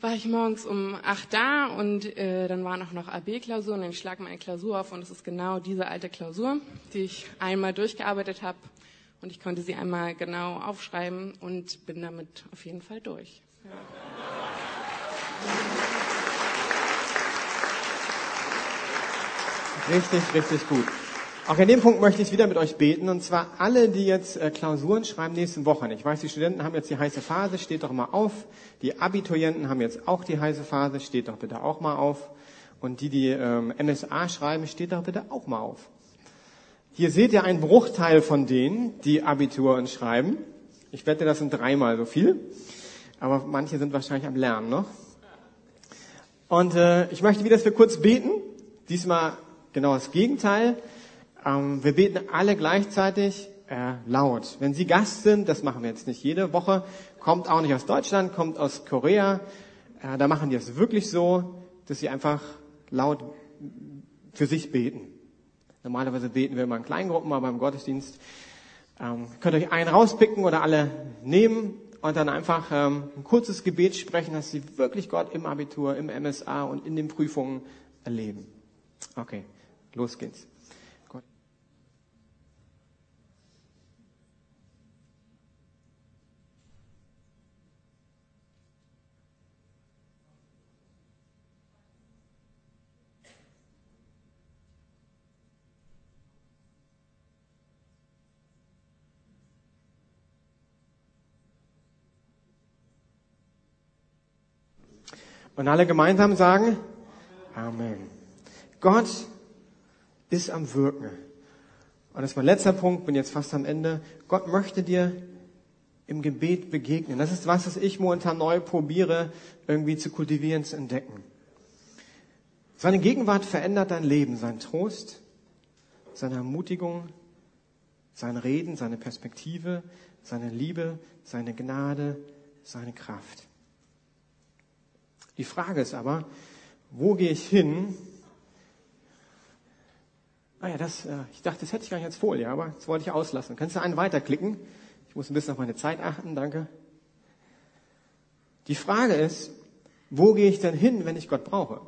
war ich morgens um acht da und äh, dann waren auch noch AB-Klausuren und ich schlage meine Klausur auf und es ist genau diese alte Klausur, die ich einmal durchgearbeitet habe und ich konnte sie einmal genau aufschreiben und bin damit auf jeden Fall durch. Ja. Richtig, richtig gut. Auch in dem Punkt möchte ich wieder mit euch beten, und zwar alle, die jetzt äh, Klausuren schreiben nächsten Wochen. Ich weiß, die Studenten haben jetzt die heiße Phase, steht doch mal auf. Die Abiturienten haben jetzt auch die heiße Phase, steht doch bitte auch mal auf. Und die, die ähm, MSA schreiben, steht doch bitte auch mal auf. Hier seht ihr einen Bruchteil von denen, die Abitur schreiben. Ich wette, das sind dreimal so viel. Aber manche sind wahrscheinlich am Lernen noch. Und äh, ich möchte wieder für kurz beten. Diesmal genau das Gegenteil. Ähm, wir beten alle gleichzeitig äh, laut. Wenn Sie Gast sind, das machen wir jetzt nicht jede Woche, kommt auch nicht aus Deutschland, kommt aus Korea, äh, da machen die es wirklich so, dass sie einfach laut für sich beten. Normalerweise beten wir immer in Kleingruppen, aber im Gottesdienst ähm, könnt ihr euch einen rauspicken oder alle nehmen und dann einfach ähm, ein kurzes Gebet sprechen, dass sie wirklich Gott im Abitur, im MSA und in den Prüfungen erleben. Okay. Los geht's. Gott. Und alle gemeinsam sagen, Amen. Gott ist am Wirken. Und das ist mein letzter Punkt, bin jetzt fast am Ende. Gott möchte dir im Gebet begegnen. Das ist was, was ich momentan neu probiere, irgendwie zu kultivieren, zu entdecken. Seine Gegenwart verändert dein Leben, sein Trost, seine Ermutigung, sein Reden, seine Perspektive, seine Liebe, seine Gnade, seine Kraft. Die Frage ist aber, wo gehe ich hin, Ah ja, das, äh, ich dachte, das hätte ich gar nicht als Folie, aber das wollte ich auslassen. Kannst du einen weiterklicken? Ich muss ein bisschen auf meine Zeit achten, danke. Die Frage ist, wo gehe ich denn hin, wenn ich Gott brauche?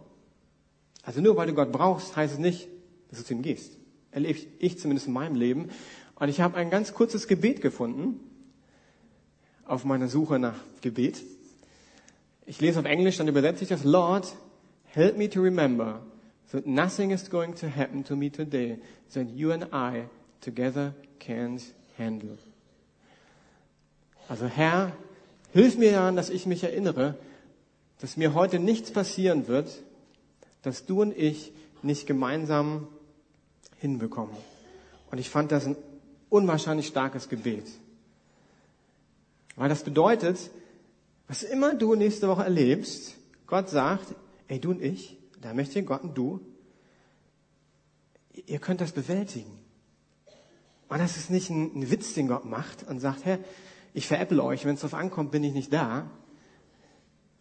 Also nur weil du Gott brauchst, heißt es nicht, dass du zu ihm gehst. Erlebe ich zumindest in meinem Leben. Und ich habe ein ganz kurzes Gebet gefunden auf meiner Suche nach Gebet. Ich lese auf Englisch, dann übersetze ich das. Lord, help me to remember that nothing is going to happen to me today that you and I together can't handle. Also Herr, hilf mir daran, dass ich mich erinnere, dass mir heute nichts passieren wird, dass du und ich nicht gemeinsam hinbekommen. Und ich fand das ein unwahrscheinlich starkes Gebet. Weil das bedeutet, was immer du nächste Woche erlebst, Gott sagt, ey, du und ich, da möchte Gott und du, ihr könnt das bewältigen. Und das ist nicht ein, ein Witz, den Gott macht und sagt, Herr, ich veräpple euch, wenn es darauf ankommt, bin ich nicht da.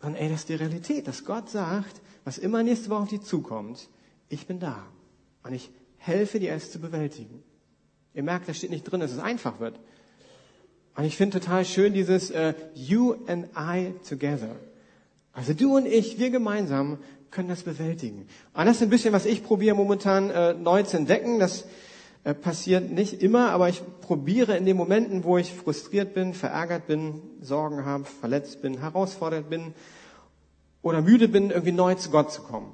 Sondern ey, das ist die Realität, dass Gott sagt, was immer nächste Woche auf dich zukommt, ich bin da. Und ich helfe dir, es zu bewältigen. Ihr merkt, da steht nicht drin, dass es einfach wird. Und ich finde total schön dieses uh, You and I together. Also du und ich, wir gemeinsam können das bewältigen. Und das ist ein bisschen, was ich probiere momentan äh, neu zu entdecken. Das äh, passiert nicht immer, aber ich probiere in den Momenten, wo ich frustriert bin, verärgert bin, Sorgen habe, verletzt bin, herausfordert bin oder müde bin, irgendwie neu zu Gott zu kommen.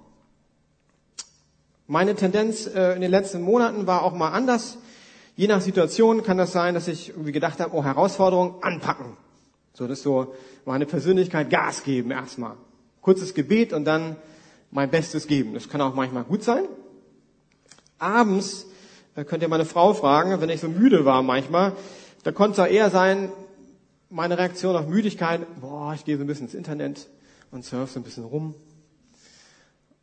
Meine Tendenz äh, in den letzten Monaten war auch mal anders. Je nach Situation kann das sein, dass ich irgendwie gedacht habe, oh, Herausforderung, anpacken. So, das ist so meine Persönlichkeit, Gas geben erstmal. Kurzes Gebet und dann mein Bestes geben. Das kann auch manchmal gut sein. Abends äh, könnt ihr meine Frau fragen, wenn ich so müde war manchmal, da konnte es auch eher sein, meine Reaktion auf Müdigkeit, boah, ich gehe so ein bisschen ins Internet und surfe so ein bisschen rum.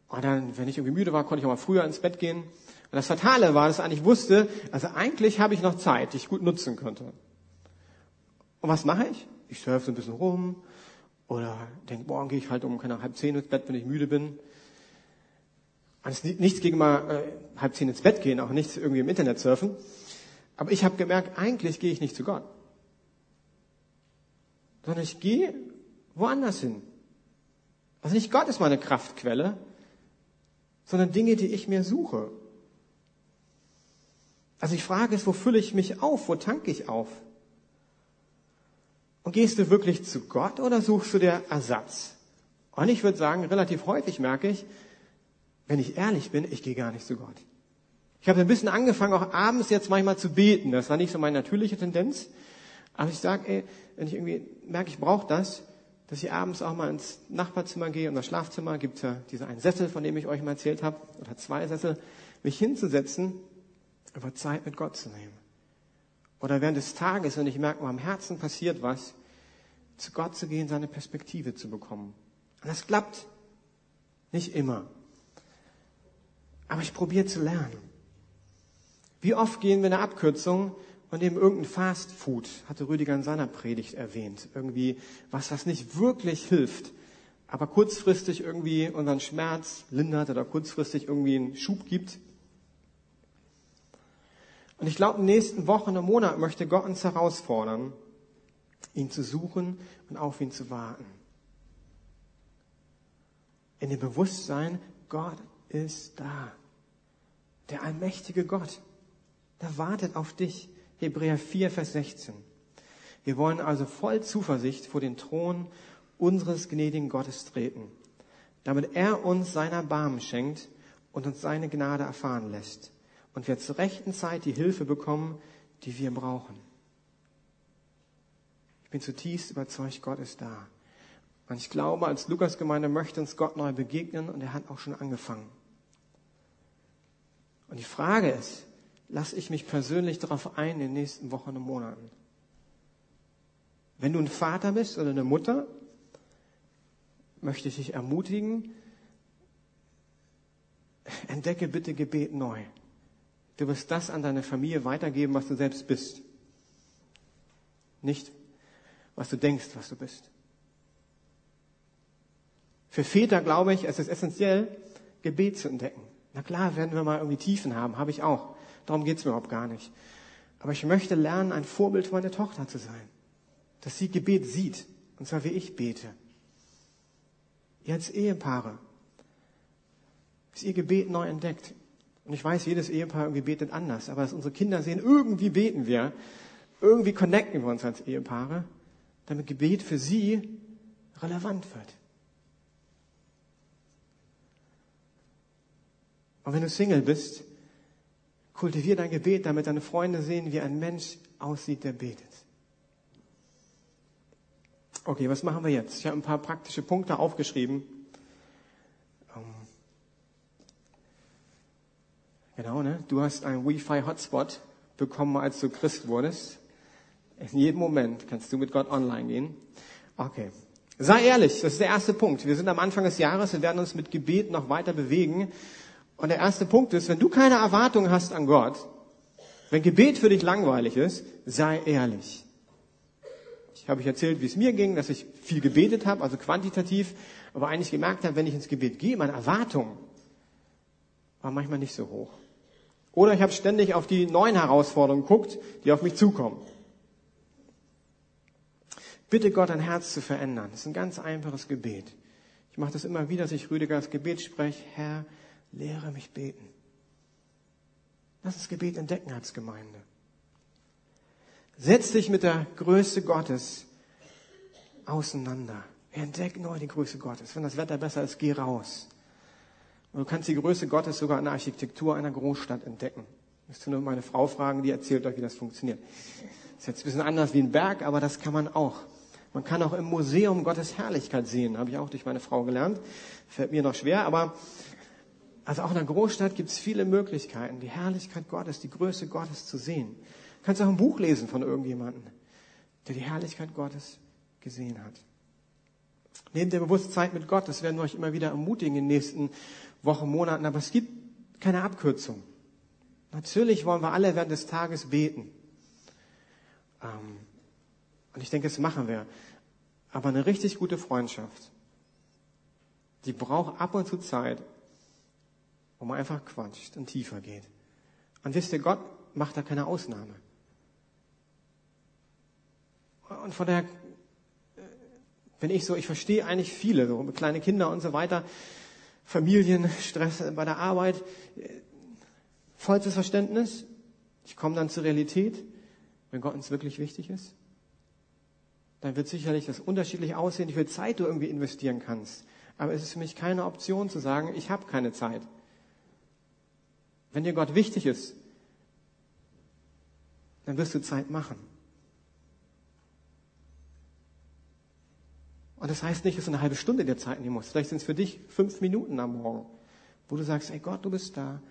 Und dann, wenn ich irgendwie müde war, konnte ich auch mal früher ins Bett gehen. Und das Fatale war, dass ich eigentlich wusste, also eigentlich habe ich noch Zeit, die ich gut nutzen könnte. Und was mache ich? Ich surfe so ein bisschen rum oder denke, morgen gehe ich halt um keine halb zehn ins Bett, wenn ich müde bin. Und nichts gegen mal äh, halb zehn ins Bett gehen, auch nichts irgendwie im Internet surfen. Aber ich habe gemerkt, eigentlich gehe ich nicht zu Gott. Sondern ich gehe woanders hin. Also nicht Gott ist meine Kraftquelle, sondern Dinge, die ich mir suche. Also die Frage ist, wo fülle ich mich auf? Wo tanke ich auf? Und gehst du wirklich zu Gott oder suchst du dir Ersatz? Und ich würde sagen, relativ häufig merke ich, wenn ich ehrlich bin, ich gehe gar nicht zu Gott. Ich habe ein bisschen angefangen, auch abends jetzt manchmal zu beten. Das war nicht so meine natürliche Tendenz. Aber ich sage, ey, wenn ich irgendwie merke, ich brauche das, dass ich abends auch mal ins Nachbarzimmer gehe und das Schlafzimmer gibt ja diese einen Sessel, von dem ich euch mal erzählt habe, oder zwei Sessel, mich hinzusetzen, über Zeit mit Gott zu nehmen. Oder während des Tages, wenn ich merke, am Herzen passiert was, zu Gott zu gehen, seine Perspektive zu bekommen. Und das klappt nicht immer. Aber ich probiere zu lernen. Wie oft gehen wir in der Abkürzung und eben irgendein Fast Food, hatte Rüdiger in seiner Predigt erwähnt. Irgendwie was, was nicht wirklich hilft, aber kurzfristig irgendwie unseren Schmerz lindert oder kurzfristig irgendwie einen Schub gibt. Und ich glaube, in den nächsten Wochen und Monaten möchte Gott uns herausfordern, ihn zu suchen und auf ihn zu warten. In dem Bewusstsein, Gott ist da. Der allmächtige Gott, der wartet auf dich. Hebräer 4, Vers 16. Wir wollen also voll Zuversicht vor den Thron unseres gnädigen Gottes treten, damit er uns seiner Barmen schenkt und uns seine Gnade erfahren lässt und wir zur rechten Zeit die Hilfe bekommen, die wir brauchen. Ich bin zutiefst überzeugt, Gott ist da. Und ich glaube, als Lukas-Gemeinde möchte uns Gott neu begegnen und er hat auch schon angefangen. Und die Frage ist, lasse ich mich persönlich darauf ein in den nächsten Wochen und Monaten? Wenn du ein Vater bist oder eine Mutter, möchte ich dich ermutigen, entdecke bitte Gebet neu. Du wirst das an deine Familie weitergeben, was du selbst bist. Nicht, was du denkst, was du bist. Für Väter glaube ich, es ist essentiell, Gebet zu entdecken. Na klar, werden wir mal irgendwie Tiefen haben, habe ich auch. Darum geht's mir überhaupt gar nicht. Aber ich möchte lernen, ein Vorbild für meine Tochter zu sein. Dass sie Gebet sieht. Und zwar wie ich bete. Ihr als Ehepaare. Dass ihr Gebet neu entdeckt. Und ich weiß, jedes Ehepaar irgendwie betet anders. Aber dass unsere Kinder sehen, irgendwie beten wir. Irgendwie connecten wir uns als Ehepaare. Damit Gebet für sie relevant wird. Und wenn du Single bist, kultivier dein Gebet, damit deine Freunde sehen, wie ein Mensch aussieht, der betet. Okay, was machen wir jetzt? Ich habe ein paar praktische Punkte aufgeschrieben. Ähm, genau, ne? Du hast einen Wi-Fi-Hotspot bekommen, als du Christ wurdest. In jedem Moment kannst du mit Gott online gehen. Okay. Sei ehrlich, das ist der erste Punkt. Wir sind am Anfang des Jahres, wir werden uns mit Gebet noch weiter bewegen. Und der erste Punkt ist, wenn du keine Erwartung hast an Gott, wenn Gebet für dich langweilig ist, sei ehrlich. Ich habe euch erzählt, wie es mir ging, dass ich viel gebetet habe, also quantitativ, aber eigentlich gemerkt habe, wenn ich ins Gebet gehe, meine Erwartung war manchmal nicht so hoch. Oder ich habe ständig auf die neuen Herausforderungen geguckt, die auf mich zukommen. Bitte Gott ein Herz zu verändern. Das ist ein ganz einfaches Gebet. Ich mache das immer wieder, dass ich Rüdigers Gebet spreche. Herr, lehre mich beten. Lass uns Gebet entdecken als Gemeinde. Setz dich mit der Größe Gottes auseinander. Entdeck neu die Größe Gottes. Wenn das Wetter besser ist, geh raus. Und du kannst die Größe Gottes sogar in der Architektur einer Großstadt entdecken. Müsst ihr nur meine Frau fragen, die erzählt euch, wie das funktioniert. Das ist jetzt ein bisschen anders wie ein Berg, aber das kann man auch. Man kann auch im Museum Gottes Herrlichkeit sehen, habe ich auch durch meine Frau gelernt. Fällt mir noch schwer, aber also auch in der Großstadt gibt es viele Möglichkeiten, die Herrlichkeit Gottes, die Größe Gottes zu sehen. Du kannst auch ein Buch lesen von irgendjemandem, der die Herrlichkeit Gottes gesehen hat. Neben der Bewusstsein mit Gott, das werden wir euch immer wieder ermutigen in den nächsten Wochen, Monaten, aber es gibt keine Abkürzung. Natürlich wollen wir alle während des Tages beten. Ähm, und ich denke, das machen wir. Aber eine richtig gute Freundschaft, die braucht ab und zu Zeit, wo man einfach quatscht und tiefer geht. Und wisst ihr, Gott macht da keine Ausnahme. Und von daher, wenn ich so, ich verstehe eigentlich viele, so kleine Kinder und so weiter, Familienstress bei der Arbeit, vollstes Verständnis. Ich komme dann zur Realität, wenn Gott uns wirklich wichtig ist dann wird sicherlich das unterschiedlich aussehen, wie viel Zeit du irgendwie investieren kannst. Aber es ist für mich keine Option zu sagen, ich habe keine Zeit. Wenn dir Gott wichtig ist, dann wirst du Zeit machen. Und das heißt nicht, dass du eine halbe Stunde der Zeit nehmen musst. Vielleicht sind es für dich fünf Minuten am Morgen, wo du sagst, ey Gott, du bist da.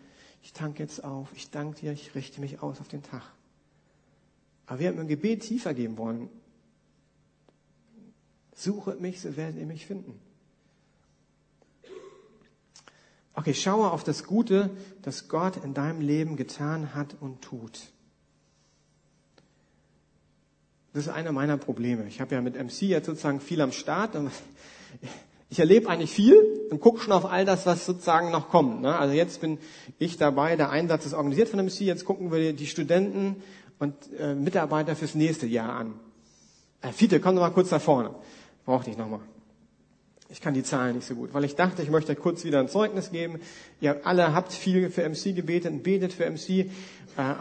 Ich tanke jetzt auf. Ich danke dir. Ich richte mich aus auf den Tag. Aber wir haben im Gebet tiefer gehen wollen. Suchet mich, so werdet ihr mich finden. Okay, schaue auf das Gute, das Gott in deinem Leben getan hat und tut. Das ist einer meiner Probleme. Ich habe ja mit MC jetzt sozusagen viel am Start. Und ich erlebe eigentlich viel und gucke schon auf all das, was sozusagen noch kommt. Ne? Also jetzt bin ich dabei, der Einsatz ist organisiert von MC. Jetzt gucken wir die Studenten und äh, Mitarbeiter fürs nächste Jahr an. Äh, Fiete, komm doch mal kurz da vorne. Brauchte ich nochmal. Ich kann die Zahlen nicht so gut, weil ich dachte, ich möchte kurz wieder ein Zeugnis geben. Ihr alle habt viel für MC gebetet und betet für MC. Äh,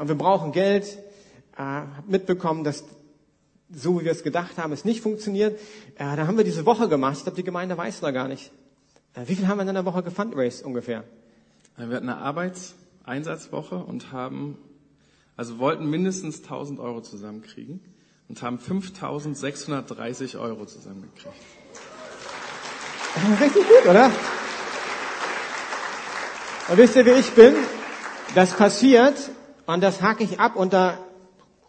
wir brauchen Geld. Äh, mitbekommen, dass so wie wir es gedacht haben, es nicht funktioniert. Äh, da haben wir diese Woche gemacht. Ich glaube, die Gemeinde weiß da gar nicht. Äh, wie viel haben wir in einer Woche gefundraised ungefähr? Wir hatten eine Arbeitseinsatzwoche und haben, also wollten mindestens 1000 Euro zusammenkriegen und haben 5630 Euro zusammengekriegt. Richtig gut, oder? Und wisst ihr, wie ich bin? Das passiert und das hake ich ab und da,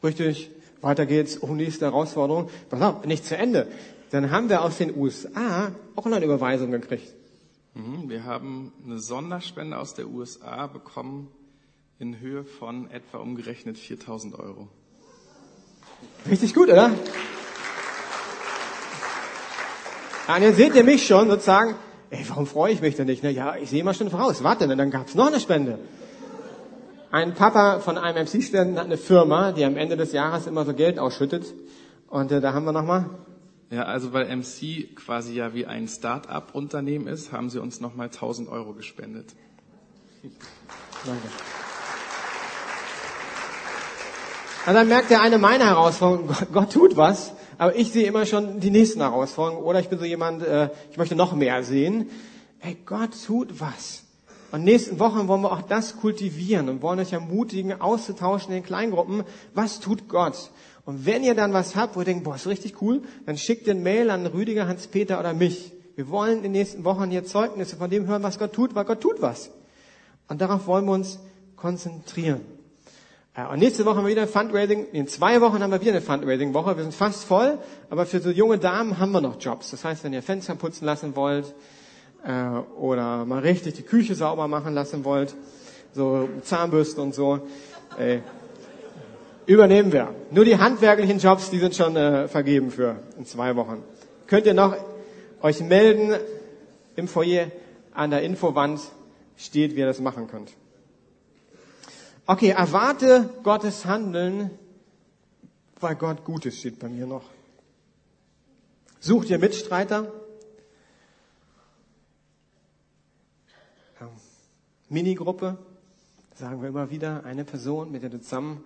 richtig, weiter geht's, oh, nächste Herausforderung. Pass auf, nicht zu Ende. Dann haben wir aus den USA auch noch eine Überweisung gekriegt. Mhm, wir haben eine Sonderspende aus der USA bekommen in Höhe von etwa umgerechnet 4000 Euro. Richtig gut, oder? Und jetzt seht ihr mich schon sozusagen, ey, warum freue ich mich denn nicht? Na ja, ich sehe mal schon voraus. Warte, dann gab's noch eine Spende. Ein Papa von einem MC-Studenten hat eine Firma, die am Ende des Jahres immer so Geld ausschüttet. Und äh, da haben wir nochmal. Ja, also weil MC quasi ja wie ein Start-up-Unternehmen ist, haben sie uns nochmal 1000 Euro gespendet. Danke. Und dann merkt der eine meine Herausforderung, Gott tut was, aber ich sehe immer schon die nächsten Herausforderungen. Oder ich bin so jemand, äh, ich möchte noch mehr sehen. Ey, Gott tut was. Und nächsten Wochen wollen wir auch das kultivieren und wollen euch ermutigen, auszutauschen in den Kleingruppen. Was tut Gott? Und wenn ihr dann was habt, wo ihr denkt, boah, ist richtig cool, dann schickt den Mail an Rüdiger, Hans-Peter oder mich. Wir wollen in den nächsten Wochen hier Zeugnisse von dem hören, was Gott tut, weil Gott tut was. Und darauf wollen wir uns konzentrieren. Und nächste Woche haben wir wieder ein Fundraising. In zwei Wochen haben wir wieder eine Fundraising-Woche. Wir sind fast voll, aber für so junge Damen haben wir noch Jobs. Das heißt, wenn ihr Fenster putzen lassen wollt äh, oder mal richtig die Küche sauber machen lassen wollt, so Zahnbürsten und so, äh, übernehmen wir. Nur die handwerklichen Jobs, die sind schon äh, vergeben für in zwei Wochen. Könnt ihr noch euch melden im Foyer an der Infowand steht, wie ihr das machen könnt. Okay, erwarte Gottes Handeln, weil Gott Gutes steht bei mir noch. Such dir Mitstreiter. Minigruppe, sagen wir immer wieder, eine Person, mit der du zusammen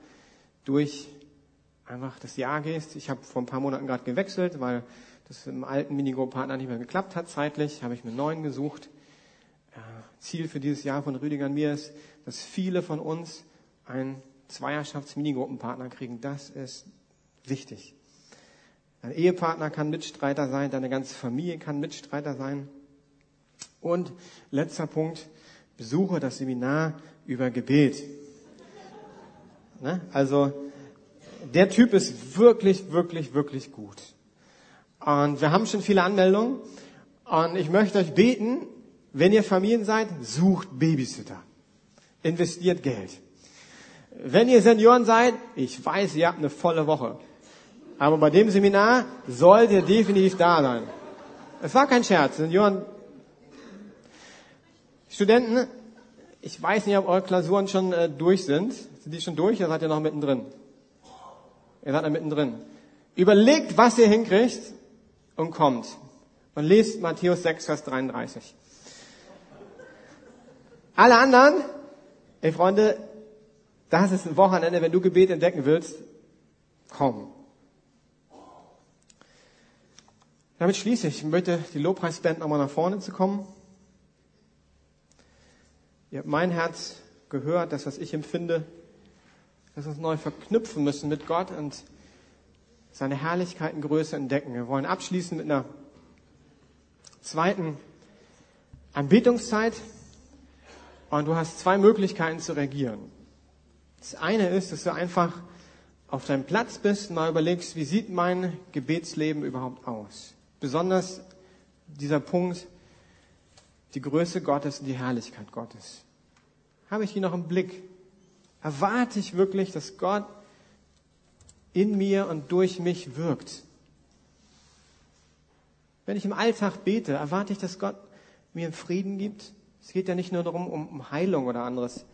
durch einfach das Jahr gehst. Ich habe vor ein paar Monaten gerade gewechselt, weil das im alten Minigrupp-Partner nicht mehr geklappt hat zeitlich, habe ich mir einen neuen gesucht. Ziel für dieses Jahr von Rüdiger und mir ist, dass viele von uns einen Zweierschafts-Minigruppenpartner kriegen. Das ist wichtig. Dein Ehepartner kann Mitstreiter sein, deine ganze Familie kann Mitstreiter sein. Und letzter Punkt, besuche das Seminar über Gebet. Ne? Also, der Typ ist wirklich, wirklich, wirklich gut. Und wir haben schon viele Anmeldungen. Und ich möchte euch beten, wenn ihr Familien seid, sucht Babysitter. Investiert Geld. Wenn ihr Senioren seid, ich weiß, ihr habt eine volle Woche. Aber bei dem Seminar sollt ihr definitiv da sein. Es war kein Scherz. Senioren, Studenten, ich weiß nicht, ob eure Klausuren schon äh, durch sind. Sind die schon durch oder seid ihr noch mittendrin? Ihr seid noch mittendrin. Überlegt, was ihr hinkriegt und kommt. Und lest Matthäus 6, Vers 33. Alle anderen, ey Freunde, das ist ein Wochenende, wenn du Gebet entdecken willst, komm. Damit schließe ich. Ich möchte die Lobpreisband nochmal nach vorne zu kommen. Ihr habt mein Herz gehört, das, was ich empfinde, dass wir uns neu verknüpfen müssen mit Gott und seine Herrlichkeit und Größe entdecken. Wir wollen abschließen mit einer zweiten Anbetungszeit. Und du hast zwei Möglichkeiten zu reagieren. Das eine ist, dass du einfach auf deinem Platz bist und mal überlegst, wie sieht mein Gebetsleben überhaupt aus? Besonders dieser Punkt, die Größe Gottes und die Herrlichkeit Gottes. Habe ich die noch im Blick? Erwarte ich wirklich, dass Gott in mir und durch mich wirkt? Wenn ich im Alltag bete, erwarte ich, dass Gott mir Frieden gibt, es geht ja nicht nur darum, um Heilung oder anderes,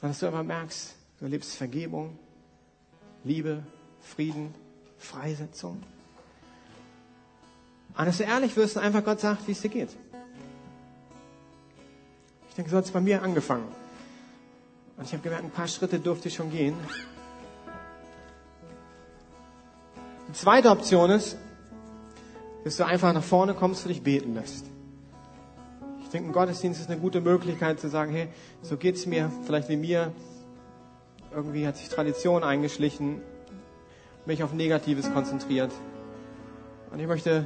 sondern dass du einfach merkst, du erlebst Vergebung, Liebe, Frieden, Freisetzung. Und dass du ehrlich wirst und einfach Gott sagt, wie es dir geht. Ich denke, so hat es bei mir angefangen. Und ich habe gemerkt, ein paar Schritte durfte ich schon gehen. Die zweite Option ist, dass du einfach nach vorne kommst und dich beten lässt. Ich denke, ein Gottesdienst ist eine gute Möglichkeit zu sagen, hey, so geht's mir, vielleicht wie mir. Irgendwie hat sich Tradition eingeschlichen, mich auf Negatives konzentriert. Und ich möchte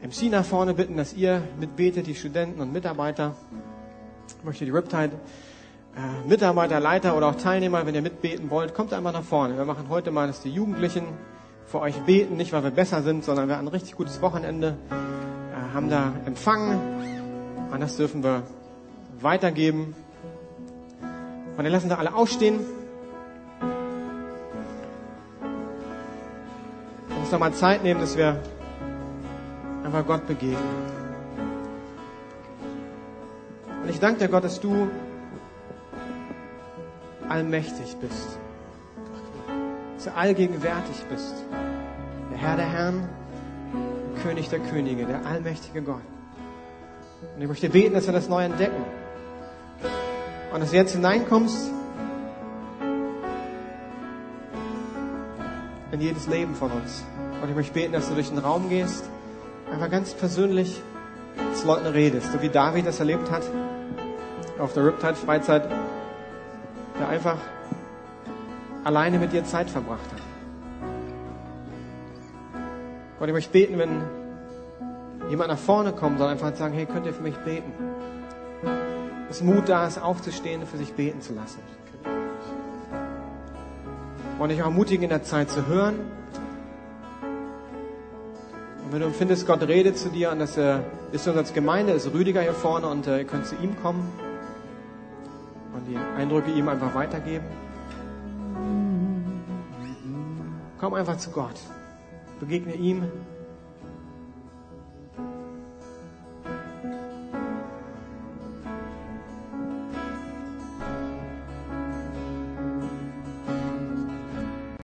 MC nach vorne bitten, dass ihr mitbetet, die Studenten und Mitarbeiter. Ich möchte die Riptide äh, Mitarbeiter, Leiter oder auch Teilnehmer, wenn ihr mitbeten wollt, kommt einmal nach vorne. Wir machen heute mal, dass die Jugendlichen für euch beten, nicht weil wir besser sind, sondern wir haben ein richtig gutes Wochenende, äh, haben da empfangen und das dürfen wir weitergeben. Und dann lassen wir alle aufstehen. Und uns nochmal Zeit nehmen, dass wir einfach Gott begegnen. Und ich danke dir, Gott, dass du allmächtig bist. Dass du allgegenwärtig bist. Der Herr der Herren, König der Könige, der allmächtige Gott. Und ich möchte beten, dass wir das neu entdecken. Und dass du jetzt hineinkommst in jedes Leben von uns. Und ich möchte beten, dass du durch den Raum gehst, einfach ganz persönlich zu Leuten redest, so wie David das erlebt hat auf der Riptide-Freizeit, der einfach alleine mit dir Zeit verbracht hat. Und ich möchte beten, wenn jemand nach vorne kommt, soll einfach sagen, hey, könnt ihr für mich beten? Dass Mut da ist, aufzustehen und für sich beten zu lassen. Und ich auch ermutigen, in der Zeit zu hören. Und wenn du empfindest, Gott redet zu dir und das äh, ist uns als Gemeinde, ist Rüdiger hier vorne und äh, ihr könnt zu ihm kommen und die Eindrücke ihm einfach weitergeben. Komm einfach zu Gott. Begegne ihm